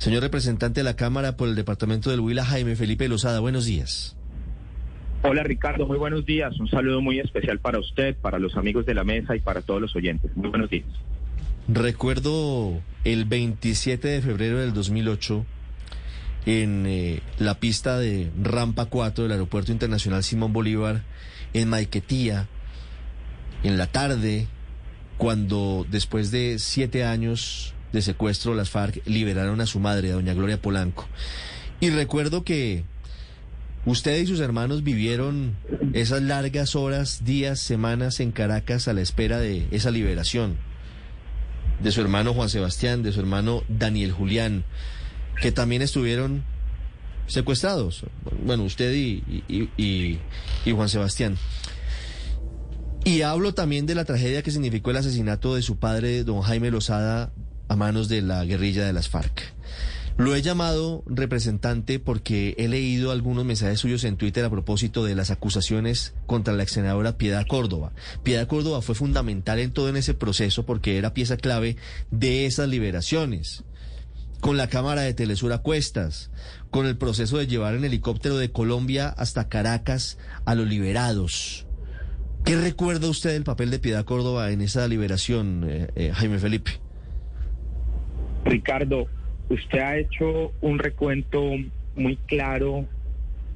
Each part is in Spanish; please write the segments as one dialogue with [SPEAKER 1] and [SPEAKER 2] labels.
[SPEAKER 1] Señor representante de la Cámara por el Departamento del Huila, Jaime Felipe Lozada, buenos días.
[SPEAKER 2] Hola Ricardo, muy buenos días. Un saludo muy especial para usted, para los amigos de la mesa y para todos los oyentes. Muy buenos días.
[SPEAKER 1] Recuerdo el 27 de febrero del 2008 en eh, la pista de Rampa 4 del Aeropuerto Internacional Simón Bolívar, en Maiquetía, en la tarde, cuando después de siete años de secuestro las FARC liberaron a su madre, a doña Gloria Polanco. Y recuerdo que usted y sus hermanos vivieron esas largas horas, días, semanas en Caracas a la espera de esa liberación. De su hermano Juan Sebastián, de su hermano Daniel Julián, que también estuvieron secuestrados. Bueno, usted y, y, Juan Sebastián. Y hablo también de la tragedia que significó el asesinato de su padre, don Jaime Lozada, a manos de la guerrilla de las FARC. Lo he llamado representante porque he leído algunos mensajes suyos en Twitter a propósito de las acusaciones contra la ex senadora Piedad Córdoba. Piedad Córdoba fue fundamental en todo en ese proceso porque era pieza clave de esas liberaciones. Con la cámara de Telesur a cuestas, con el proceso de llevar en helicóptero de Colombia hasta Caracas a los liberados. ¿Qué recuerda usted del papel de Piedad Córdoba en esa liberación, eh, eh, Jaime Felipe?
[SPEAKER 2] Ricardo, usted ha hecho un recuento muy claro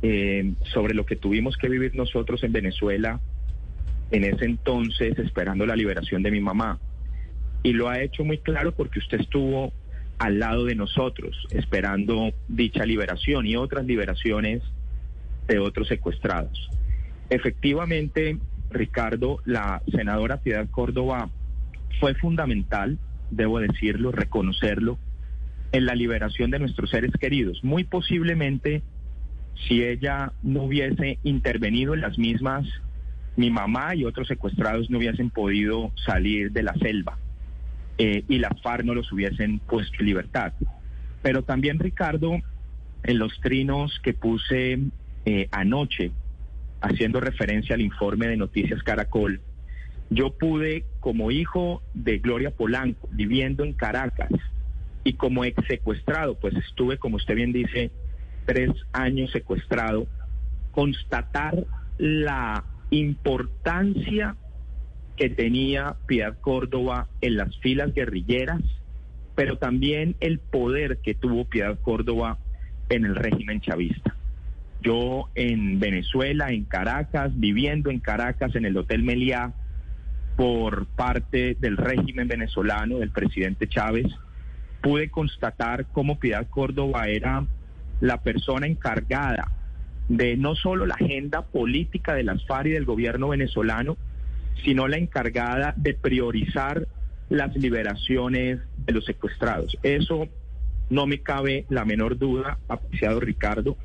[SPEAKER 2] eh, sobre lo que tuvimos que vivir nosotros en Venezuela en ese entonces esperando la liberación de mi mamá. Y lo ha hecho muy claro porque usted estuvo al lado de nosotros esperando dicha liberación y otras liberaciones de otros secuestrados. Efectivamente, Ricardo, la senadora Piedad Córdoba fue fundamental, debo decirlo, reconocerlo, en la liberación de nuestros seres queridos. Muy posiblemente, si ella no hubiese intervenido en las mismas, mi mamá y otros secuestrados no hubiesen podido salir de la selva eh, y las FARC no los hubiesen puesto en libertad. Pero también, Ricardo, en los trinos que puse eh, anoche haciendo referencia al informe de Noticias Caracol, yo pude, como hijo de Gloria Polanco, viviendo en Caracas y como ex secuestrado, pues estuve, como usted bien dice, tres años secuestrado, constatar la importancia que tenía Piedad Córdoba en las filas guerrilleras, pero también el poder que tuvo Piedad Córdoba en el régimen chavista. Yo en Venezuela, en Caracas, viviendo en Caracas, en el Hotel Meliá, por parte del régimen venezolano, del presidente Chávez, pude constatar cómo Piedad Córdoba era la persona encargada de no solo la agenda política de las FARC y del gobierno venezolano, sino la encargada de priorizar las liberaciones de los secuestrados. Eso no me cabe la menor duda, apreciado Ricardo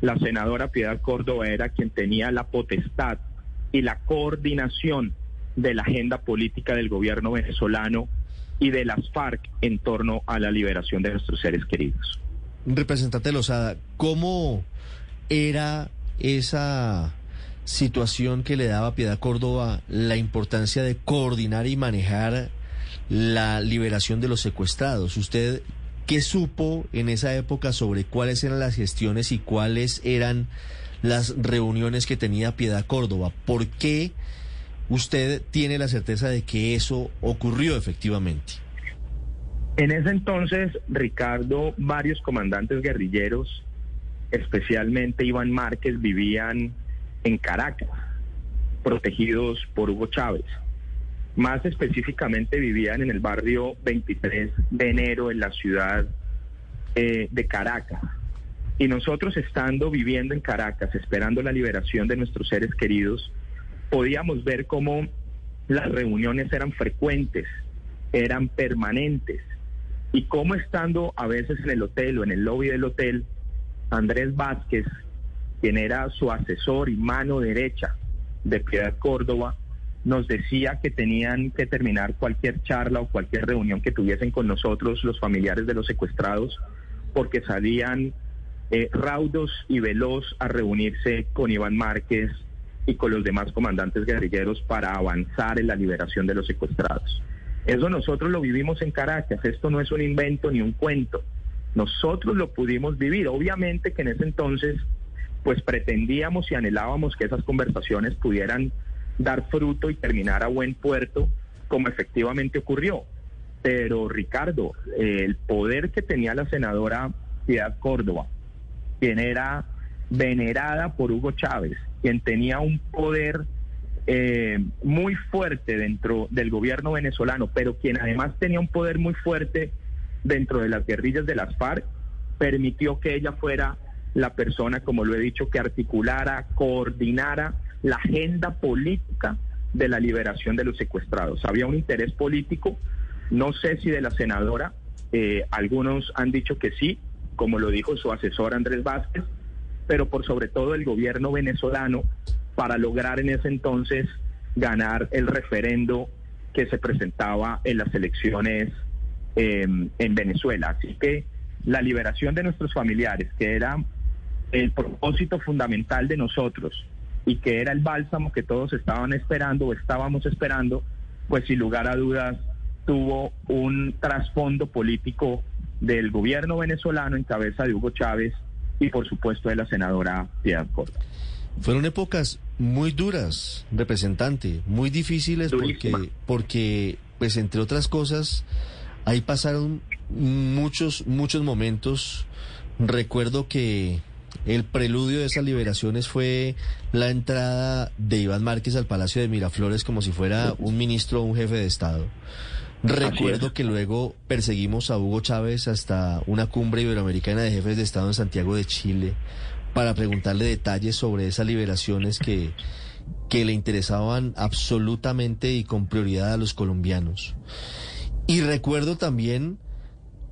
[SPEAKER 2] la senadora Piedad Córdoba era quien tenía la potestad y la coordinación de la agenda política del gobierno venezolano y de las FARC en torno a la liberación de nuestros seres queridos.
[SPEAKER 1] Representante Lozada, ¿cómo era esa situación que le daba a Piedad Córdoba la importancia de coordinar y manejar la liberación de los secuestrados? ¿Usted ¿Qué supo en esa época sobre cuáles eran las gestiones y cuáles eran las reuniones que tenía Piedad Córdoba? ¿Por qué usted tiene la certeza de que eso ocurrió efectivamente?
[SPEAKER 2] En ese entonces, Ricardo, varios comandantes guerrilleros, especialmente Iván Márquez, vivían en Caracas, protegidos por Hugo Chávez. Más específicamente vivían en el barrio 23 de enero en la ciudad eh, de Caracas. Y nosotros estando viviendo en Caracas, esperando la liberación de nuestros seres queridos, podíamos ver cómo las reuniones eran frecuentes, eran permanentes, y cómo estando a veces en el hotel o en el lobby del hotel, Andrés Vázquez, quien era su asesor y mano derecha de Piedad Córdoba, nos decía que tenían que terminar cualquier charla o cualquier reunión que tuviesen con nosotros los familiares de los secuestrados porque salían eh, raudos y veloz a reunirse con Iván Márquez y con los demás comandantes guerrilleros para avanzar en la liberación de los secuestrados. Eso nosotros lo vivimos en Caracas, esto no es un invento ni un cuento. Nosotros lo pudimos vivir. Obviamente que en ese entonces, pues pretendíamos y anhelábamos que esas conversaciones pudieran dar fruto y terminar a buen puerto, como efectivamente ocurrió. Pero Ricardo, el poder que tenía la senadora Piedad Córdoba, quien era venerada por Hugo Chávez, quien tenía un poder eh, muy fuerte dentro del gobierno venezolano, pero quien además tenía un poder muy fuerte dentro de las guerrillas de las FARC, permitió que ella fuera la persona, como lo he dicho, que articulara, coordinara la agenda política de la liberación de los secuestrados. Había un interés político, no sé si de la senadora, eh, algunos han dicho que sí, como lo dijo su asesor Andrés Vázquez, pero por sobre todo el gobierno venezolano para lograr en ese entonces ganar el referendo que se presentaba en las elecciones em, en Venezuela. Así que la liberación de nuestros familiares, que era el propósito fundamental de nosotros y que era el bálsamo que todos estaban esperando o estábamos esperando, pues sin lugar a dudas tuvo un trasfondo político del gobierno venezolano en cabeza de Hugo Chávez y por supuesto de la senadora Piedad Córdoba.
[SPEAKER 1] Fueron épocas muy duras, representante, muy difíciles porque, porque, pues entre otras cosas, ahí pasaron muchos, muchos momentos. Recuerdo que el preludio de esas liberaciones fue la entrada de Iván Márquez al Palacio de Miraflores como si fuera un ministro o un jefe de Estado. Recuerdo que luego perseguimos a Hugo Chávez hasta una cumbre iberoamericana de jefes de Estado en Santiago de Chile para preguntarle detalles sobre esas liberaciones que, que le interesaban absolutamente y con prioridad a los colombianos. Y recuerdo también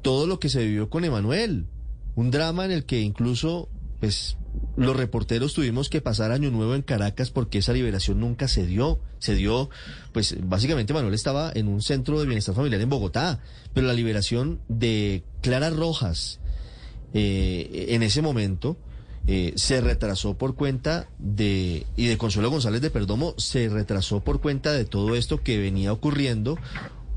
[SPEAKER 1] todo lo que se vivió con Emanuel, un drama en el que incluso pues los reporteros tuvimos que pasar año nuevo en Caracas porque esa liberación nunca se dio. Se dio, pues básicamente Manuel estaba en un centro de bienestar familiar en Bogotá, pero la liberación de Clara Rojas eh, en ese momento eh, se retrasó por cuenta de, y de Consuelo González de Perdomo, se retrasó por cuenta de todo esto que venía ocurriendo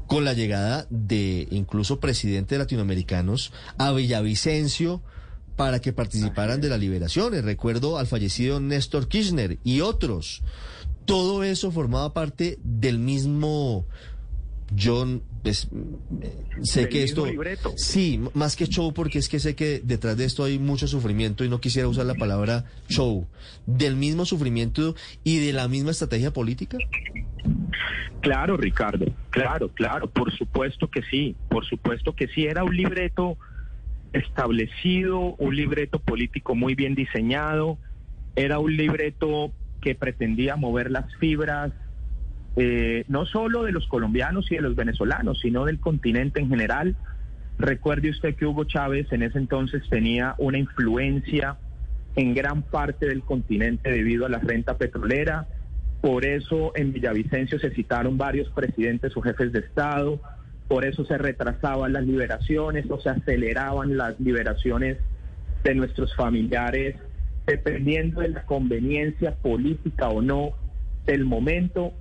[SPEAKER 1] con la llegada de incluso presidentes latinoamericanos a Villavicencio, para que participaran de las liberaciones. Recuerdo al fallecido Néstor Kirchner y otros. Todo eso formaba parte del mismo John, pues, sé que esto... Sí, más que show, porque es que sé que detrás de esto hay mucho sufrimiento y no quisiera usar la palabra show. ¿Del mismo sufrimiento y de la misma estrategia política?
[SPEAKER 2] Claro, Ricardo, claro, claro, por supuesto que sí, por supuesto que sí, era un libreto establecido, un libreto político muy bien diseñado, era un libreto que pretendía mover las fibras, eh, no solo de los colombianos y de los venezolanos, sino del continente en general. Recuerde usted que Hugo Chávez en ese entonces tenía una influencia en gran parte del continente debido a la renta petrolera. Por eso en Villavicencio se citaron varios presidentes o jefes de Estado por eso se retrasaban las liberaciones o se aceleraban las liberaciones de nuestros familiares, dependiendo de la conveniencia política o no del momento.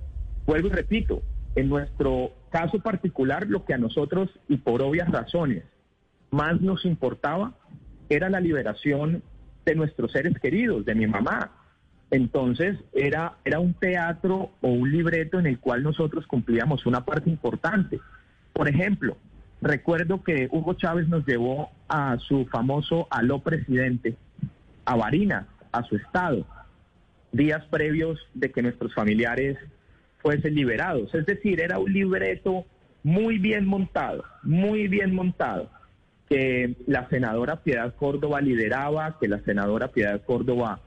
[SPEAKER 2] Vuelvo y repito, en nuestro caso particular, lo que a nosotros, y por obvias razones, más nos importaba era la liberación de nuestros seres queridos, de mi mamá. Entonces era, era un teatro o un libreto en el cual nosotros cumplíamos una parte importante. Por ejemplo, recuerdo que Hugo Chávez nos llevó a su famoso aló presidente, a Barinas, a su estado, días previos de que nuestros familiares fuesen liberados. Es decir, era un libreto muy bien montado, muy bien montado, que la senadora Piedad Córdoba lideraba, que la senadora Piedad Córdoba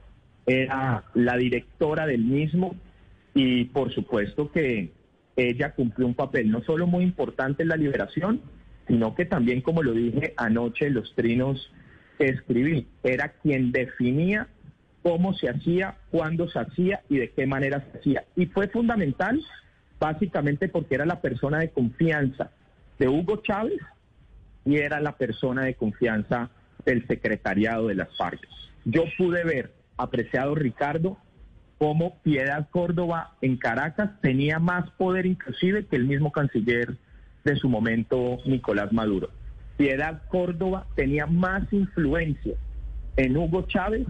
[SPEAKER 2] era la directora del mismo y por supuesto que ella cumplió un papel no solo muy importante en la liberación, sino que también, como lo dije anoche, los trinos escribí, era quien definía cómo se hacía, cuándo se hacía y de qué manera se hacía. Y fue fundamental, básicamente porque era la persona de confianza de Hugo Chávez y era la persona de confianza del secretariado de las FARC. Yo pude ver, apreciado Ricardo, cómo Piedad Córdoba en Caracas tenía más poder inclusive que el mismo canciller de su momento, Nicolás Maduro. Piedad Córdoba tenía más influencia en Hugo Chávez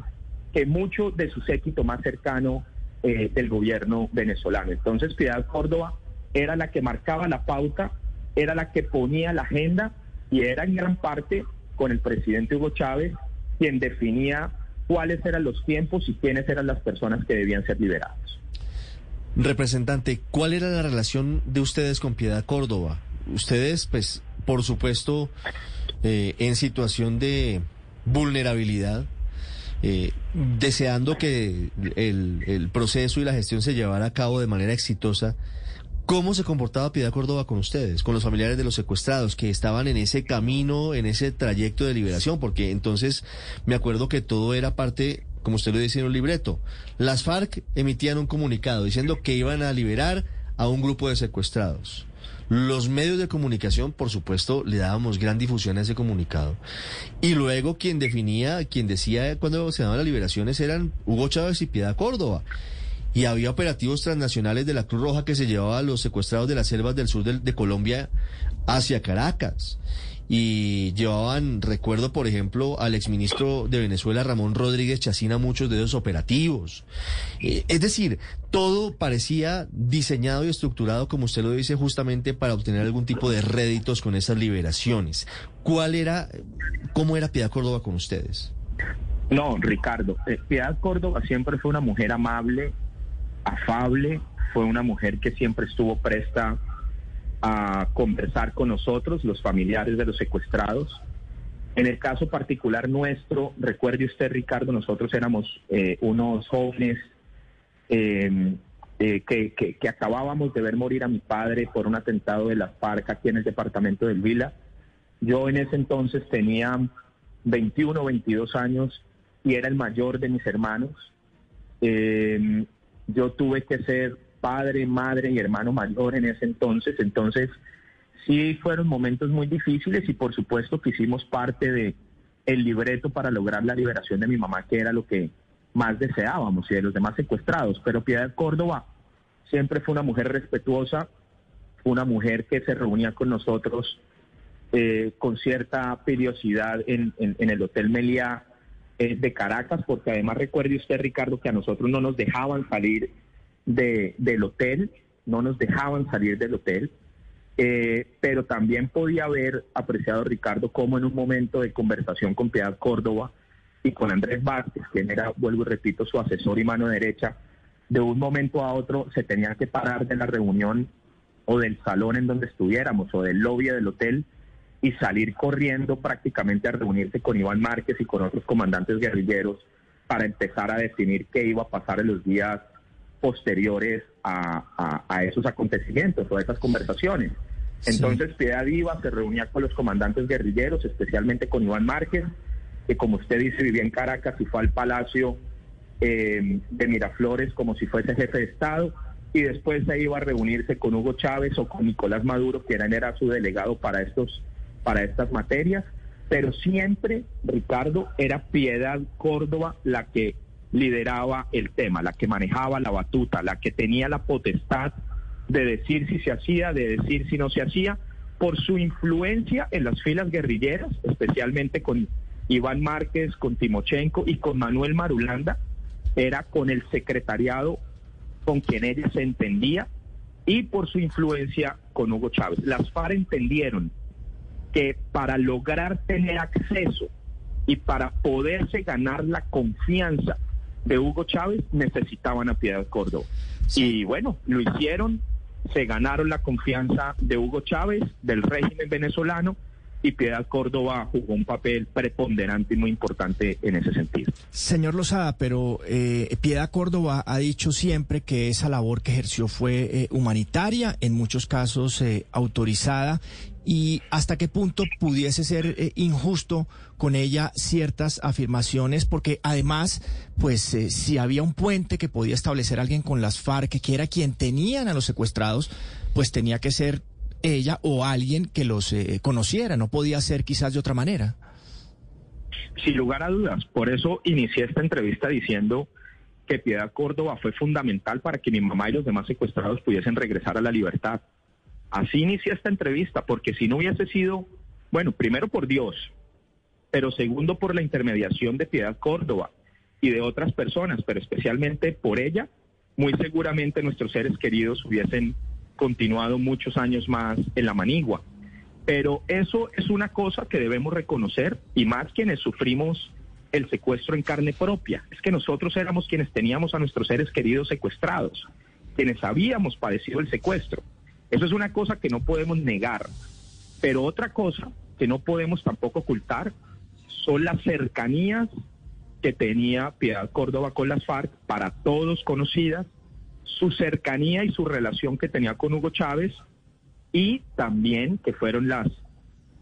[SPEAKER 2] que mucho de su séquito más cercano eh, del gobierno venezolano. Entonces Piedad Córdoba era la que marcaba la pauta, era la que ponía la agenda y era en gran parte con el presidente Hugo Chávez quien definía cuáles eran los tiempos y quiénes eran las personas que debían ser liberadas.
[SPEAKER 1] Representante, ¿cuál era la relación de ustedes con Piedad Córdoba? Ustedes, pues, por supuesto, eh, en situación de vulnerabilidad, eh, deseando que el, proceso y la gestión se llevara a cabo de manera exitosa. ¿Cómo se comportaba Piedad Córdoba con ustedes, con los familiares de los secuestrados que estaban en ese camino, en ese trayecto de liberación? Porque entonces me acuerdo que todo era parte, como usted lo dice en un libreto. Las FARC emitían un comunicado diciendo que iban a liberar a un grupo de secuestrados. Los medios de comunicación, por supuesto, le dábamos gran difusión a ese comunicado. Y luego quien definía, quien decía cuando se daban las liberaciones eran Hugo Chávez y Piedad Córdoba. Y había operativos transnacionales de la Cruz Roja que se llevaba a los secuestrados de las selvas del sur de Colombia hacia Caracas y llevaban, recuerdo por ejemplo, al exministro de Venezuela, Ramón Rodríguez Chacina, muchos de esos operativos. Eh, es decir, todo parecía diseñado y estructurado, como usted lo dice, justamente para obtener algún tipo de réditos con esas liberaciones. ¿Cuál era, cómo era Piedad Córdoba con ustedes?
[SPEAKER 2] No, Ricardo, eh, Piedad Córdoba siempre fue una mujer amable, afable, fue una mujer que siempre estuvo presta a conversar con nosotros, los familiares de los secuestrados. En el caso particular nuestro, recuerde usted, Ricardo, nosotros éramos eh, unos jóvenes em, eh, que, que, acabábamos de ver morir a mi padre por un atentado de la FARC aquí en el departamento del Vila. Yo en ese entonces tenía 21 o 22 años y era el mayor de mis hermanos. Em, yo tuve que ser padre, madre y hermano mayor en ese entonces. Entonces, sí fueron momentos muy difíciles y por supuesto que hicimos parte de el libreto para lograr la liberación de mi mamá, que era lo que más deseábamos, y de los demás secuestrados. Pero Piedad Córdoba siempre fue una mujer respetuosa, una mujer que se reunía con nosotros eh, con cierta periodicidad en, el Hotel Meliá eh, de Caracas, porque además recuerde usted, Ricardo, que a nosotros no nos dejaban salir de, del hotel, no nos dejaban salir del hotel, eh, pero también podía haber apreciado Ricardo como en un momento de conversación con Piedad Córdoba y con Andrés Vázquez, quien era, vuelvo y repito, su asesor y mano derecha, de un momento a otro se tenía que parar de la reunión o del salón en donde estuviéramos o del lobby del hotel y salir corriendo prácticamente a reunirse con Iván Márquez y con otros comandantes guerrilleros para empezar a definir qué iba a pasar en los días posteriores a, esos acontecimientos o a esas conversaciones. Entonces Piedad Iba se reunía con los comandantes guerrilleros, especialmente con Iván Márquez, que como usted dice vivía en Caracas y fue al Palacio eh, de Miraflores como si fuese jefe de Estado, y después se iba a reunirse con Hugo Chávez o con Nicolás Maduro, que era, era su delegado para, estos, para estas materias, pero siempre, Ricardo, era Piedad Córdoba la que lideraba el tema, la que manejaba la batuta, la que tenía la potestad de decir si se hacía, de decir si no se hacía, por su influencia en las filas guerrilleras, especialmente con Iván Márquez, con Timochenko y con Manuel Marulanda, era con el secretariado con quien ella se entendía y por su influencia con Hugo Chávez. Las FARC entendieron que para lograr tener acceso y para poderse ganar la confianza de Hugo Chávez necesitaban a Piedad Córdoba. Y bueno, lo hicieron, se ganaron la confianza de Hugo Chávez, del régimen venezolano, y Piedad Córdoba jugó un papel preponderante y muy importante en ese sentido.
[SPEAKER 3] Señor Lozada, pero eh, Piedad Córdoba ha dicho siempre que esa labor que ejerció fue eh, humanitaria, en muchos casos eh, autorizada, y hasta qué punto pudiese ser eh, injusto con ella ciertas afirmaciones, porque además, pues eh, si había un puente que podía establecer alguien con las FARC, que era quien tenían a los secuestrados, pues tenía que ser ella o alguien que los eh, conociera, no podía ser quizás de otra manera.
[SPEAKER 2] Sin lugar a dudas, por eso inicié esta entrevista diciendo que Piedad Córdoba fue fundamental para que mi mamá y los demás secuestrados pudiesen regresar a la libertad. Así inicia esta entrevista, porque si no hubiese sido Bueno, primero por Dios, pero segundo por la intermediación de Piedad Córdoba y de otras personas, pero especialmente por ella, muy seguramente nuestros seres queridos hubiesen continuado muchos años más en la manigua. Pero eso es una cosa que debemos reconocer y más quienes sufrimos el secuestro en carne propia. Es que nosotros éramos quienes teníamos a nuestros seres queridos secuestrados, quienes habíamos padecido el secuestro. Eso es una cosa que no podemos negar. Pero otra cosa que no podemos tampoco ocultar son las cercanías que tenía Piedad Córdoba con las FARC, para todos conocidas, su cercanía y su relación que tenía con Hugo Chávez y también que fueron las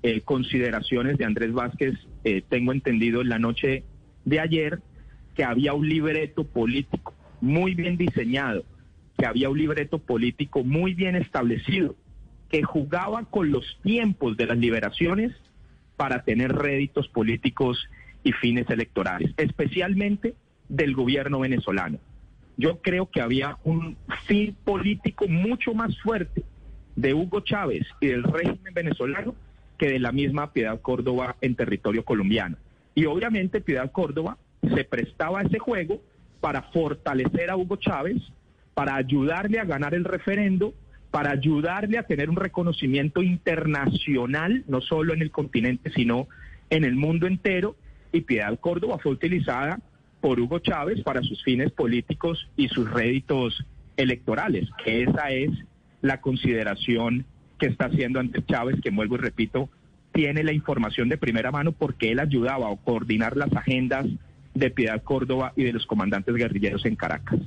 [SPEAKER 2] eh, consideraciones de Andrés Vázquez, eh, tengo entendido en la noche de ayer, que había un libreto político muy bien diseñado, que había un libreto político muy bien establecido, que jugaba con los tiempos de las liberaciones para tener réditos políticos y fines electorales, especialmente del gobierno venezolano yo creo que había un fin político mucho más fuerte de Hugo Chávez y del régimen venezolano que de la misma Piedad Córdoba en territorio colombiano. Y obviamente Piedad Córdoba se prestaba a ese juego para fortalecer a Hugo Chávez, para ayudarle a ganar el referendo, para ayudarle a tener un reconocimiento internacional, no solo en el continente, sino en el mundo entero. Y Piedad Córdoba fue utilizada por Hugo Chávez para sus fines políticos y sus réditos electorales, que esa es la consideración que está haciendo ante Chávez, que vuelvo y repito, tiene la información de primera mano porque él ayudaba a coordinar las agendas de Piedad Córdoba y de los comandantes guerrilleros en Caracas.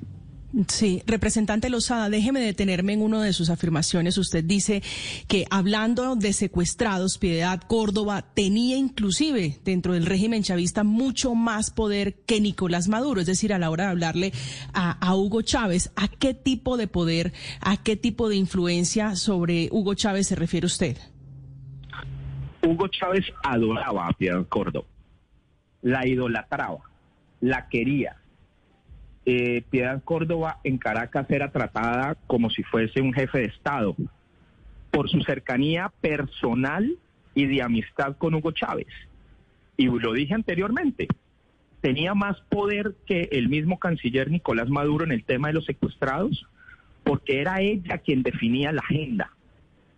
[SPEAKER 4] Sí, representante Lozada, déjeme detenerme en una de sus afirmaciones. Usted dice que hablando de secuestrados, Piedad Córdoba tenía inclusive dentro del régimen chavista mucho más poder que Nicolás Maduro, es decir, a la hora de hablarle a, Hugo Chávez, ¿a qué tipo de poder, a qué tipo de influencia sobre Hugo Chávez se refiere usted?
[SPEAKER 2] Hugo Chávez adoraba a Piedad Córdoba, la idolatraba, la quería eh, Piedad Córdoba en Caracas era tratada como si fuese un jefe de Estado por su cercanía personal y de amistad con Hugo Chávez. Y lo dije anteriormente, tenía más poder que el mismo canciller Nicolás Maduro en el tema de los secuestrados, porque era ella quien definía la agenda,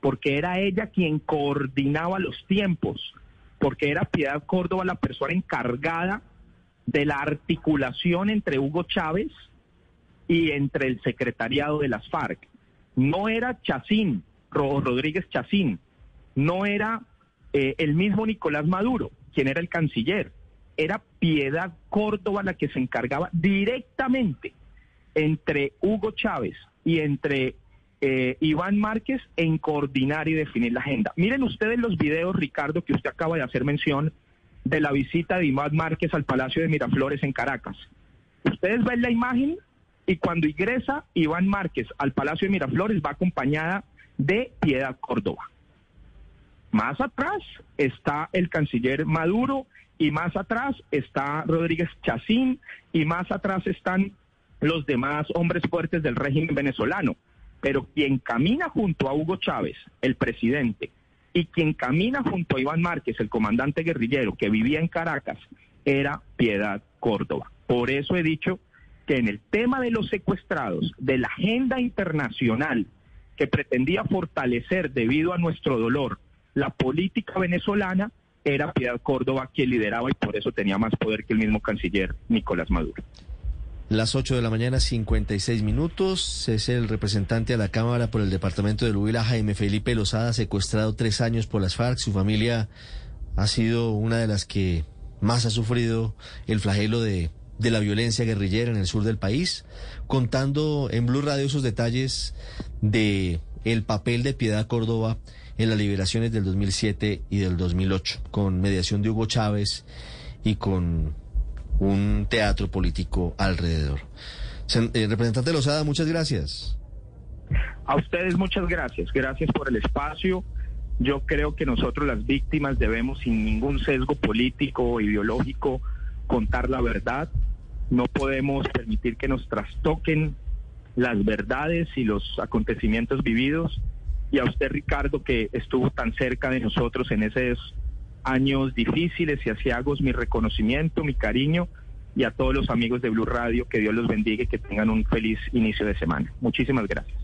[SPEAKER 2] porque era ella quien coordinaba los tiempos, porque era Piedad Córdoba la persona encargada de la articulación entre Hugo Chávez y entre el secretariado de las FARC. No era Chacín, Rodríguez Chacín, no era eh, el mismo Nicolás Maduro, quien era el canciller, era Piedad Córdoba la que se encargaba directamente entre Hugo Chávez y entre eh, Iván Márquez en coordinar y definir la agenda. Miren ustedes los videos, Ricardo, que usted acaba de hacer mención de la visita de Iván Márquez al Palacio de Miraflores en Caracas. Ustedes ven la imagen y cuando ingresa Iván Márquez al Palacio de Miraflores va acompañada de Piedad Córdoba. Más atrás está el canciller Maduro y más atrás está Rodríguez Chacín y más atrás están los demás hombres fuertes del régimen venezolano. Pero quien camina junto a Hugo Chávez, el presidente, y quien camina junto a Iván Márquez, el comandante guerrillero que vivía en Caracas, era Piedad Córdoba. Por eso he dicho que en el tema de los secuestrados, de la agenda internacional que pretendía fortalecer debido a nuestro dolor la política venezolana, era Piedad Córdoba quien lideraba y por eso tenía más poder que el mismo canciller Nicolás Maduro.
[SPEAKER 1] Las 8 de la mañana, 56 minutos. Es el representante a la Cámara por el departamento de Huila, Jaime Felipe Lozada, secuestrado tres años por las FARC. Su familia ha sido una de las que más ha sufrido el flagelo de, la violencia guerrillera en el sur del país, contando en Blue Radio sus detalles de el papel de Piedad Córdoba en las liberaciones del 2007 y del 2008, con mediación de Hugo Chávez y con un teatro político alrededor. Eh, representante Lozada, muchas gracias.
[SPEAKER 2] A ustedes muchas gracias. Gracias por el espacio. Yo creo que nosotros las víctimas debemos sin ningún sesgo político o ideológico contar la verdad. No podemos permitir que nos trastoquen las verdades y los acontecimientos vividos. y a usted Ricardo que estuvo tan cerca de nosotros en esos años difíciles y asiagos mi reconocimiento, mi cariño y a todos los amigos de Blue Radio que Dios los bendiga y que tengan un feliz inicio de semana. Muchísimas gracias.